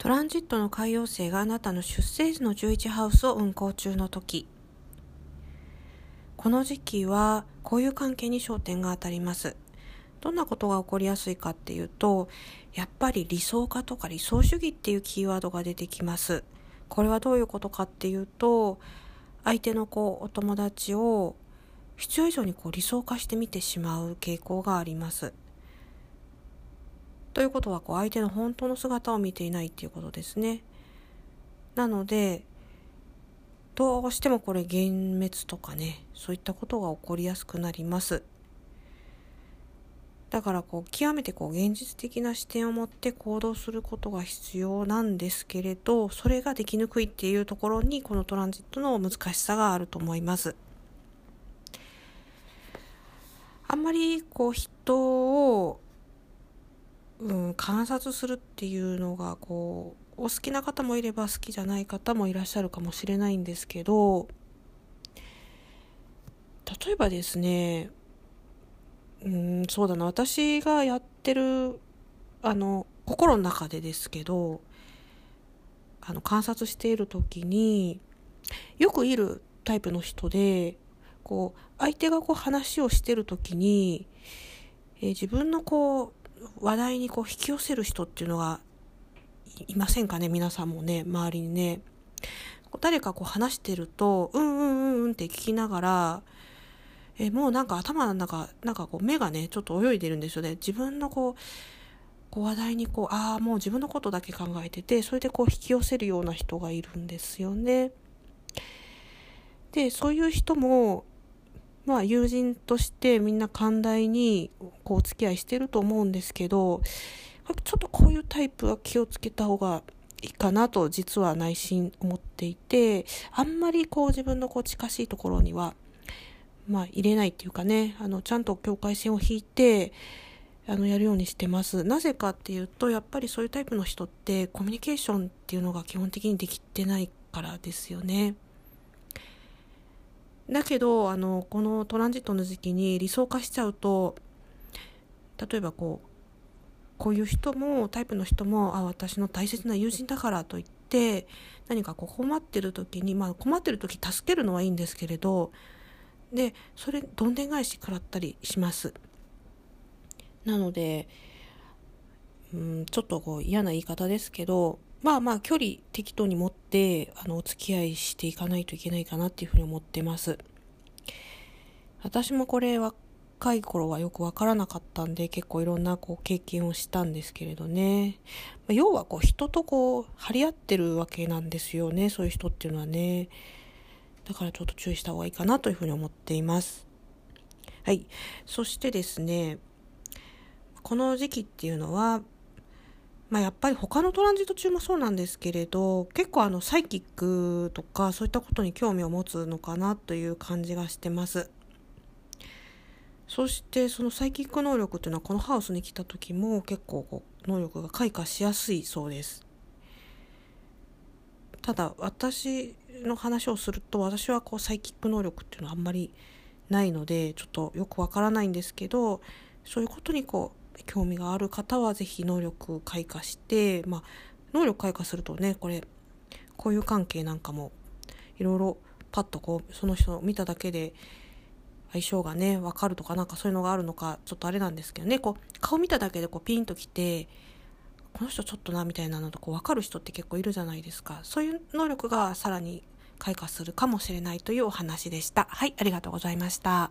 トランジットの海洋星があなたの出生時の11ハウスを運行中の時。この時期は交友関係に焦点が当たります。どんなことが起こりやすいかっていうとやっぱり理想化とか理想主義っていうキーワードが出てきます。これはどういうことかっていうと相手のこうお友達を必要以上にこう理想化してみてしまう傾向があります。ということはこう相手の本当の姿を見ていないっていうことですね。なのでどうしてもこれ幻滅とかねそういったことが起こりやすくなります。だからこう極めてこう現実的な視点を持って行動することが必要なんですけれどそれができにくいっていうところにこのトランジットの難しさがあると思います。あんまりこう人をうん、観察するっていうのがこうお好きな方もいれば好きじゃない方もいらっしゃるかもしれないんですけど例えばですねうんそうだな私がやってるあの心の中でですけどあの観察している時によくいるタイプの人でこう相手がこう話をしてる時に、えー、自分のこう話題にこう引き寄せる人っていうのがいませんかね？皆さんもね周りにね。誰かこう話してるとうんうんうんうんって聞きながらえもうなんか頭の中なんかこう目がねちょっと泳いでるんですよね。自分のこうこう話題にこうああもう自分のことだけ考えててそれでこう引き寄せるような人がいるんですよね。でそういう人もまあ友人としてみんな寛大にこうお付き合いしてると思うんですけどちょっとこういうタイプは気をつけた方がいいかなと実は内心思っていてあんまりこう自分のこう近しいところにはまあ入れないっていうかねあのちゃんと境界線を引いてあのやるようにしてます。なぜかっていうとやっぱりそういうタイプの人ってコミュニケーションっていうのが基本的にできてないからですよね。だけどあのこのトランジットの時期に理想化しちゃうと例えばこうこういう人もタイプの人もあ私の大切な友人だからといって何かこう困ってる時にまあ困ってる時助けるのはいいんですけれどでそれどんでん返し食らったりします。なのでうんちょっとこう嫌な言い方ですけどまあまあ距離適当に持ってあのお付き合いしていかないといけないかなっていうふうに思ってます。私もこれ若い頃はよくわからなかったんで結構いろんなこう経験をしたんですけれどね。ま要はこう人とこう張り合ってるわけなんですよねそういう人っていうのはね。だからちょっと注意した方がいいかなというふうに思っています。はい。そしてですね、この時期っていうのはまあ、やっぱり他のトランジット中もそうなんですけれど結構あのサイキックとかそういったことに興味を持つのかなという感じがしてます。そしてそのサイキック能力っていうのはこのハウスに来た時も結構こう能力が開花しやすいそうです。ただ私の話をすると私はこうサイキック能力っていうのはあんまりないのでちょっとよくわからないんですけどそういうことにこう興味がある方は是非能力開花して、まあ、能力開花するとねこれ交友関係なんかもいろいろパッとこうその人を見ただけで相性がね分かるとかなんかそういうのがあるのかちょっとあれなんですけどねこう顔見ただけでこうピンときてこの人ちょっとなみたいなのとこう分かる人って結構いるじゃないですかそういう能力がさらに開花するかもしれないというお話でしたはいありがとうございました。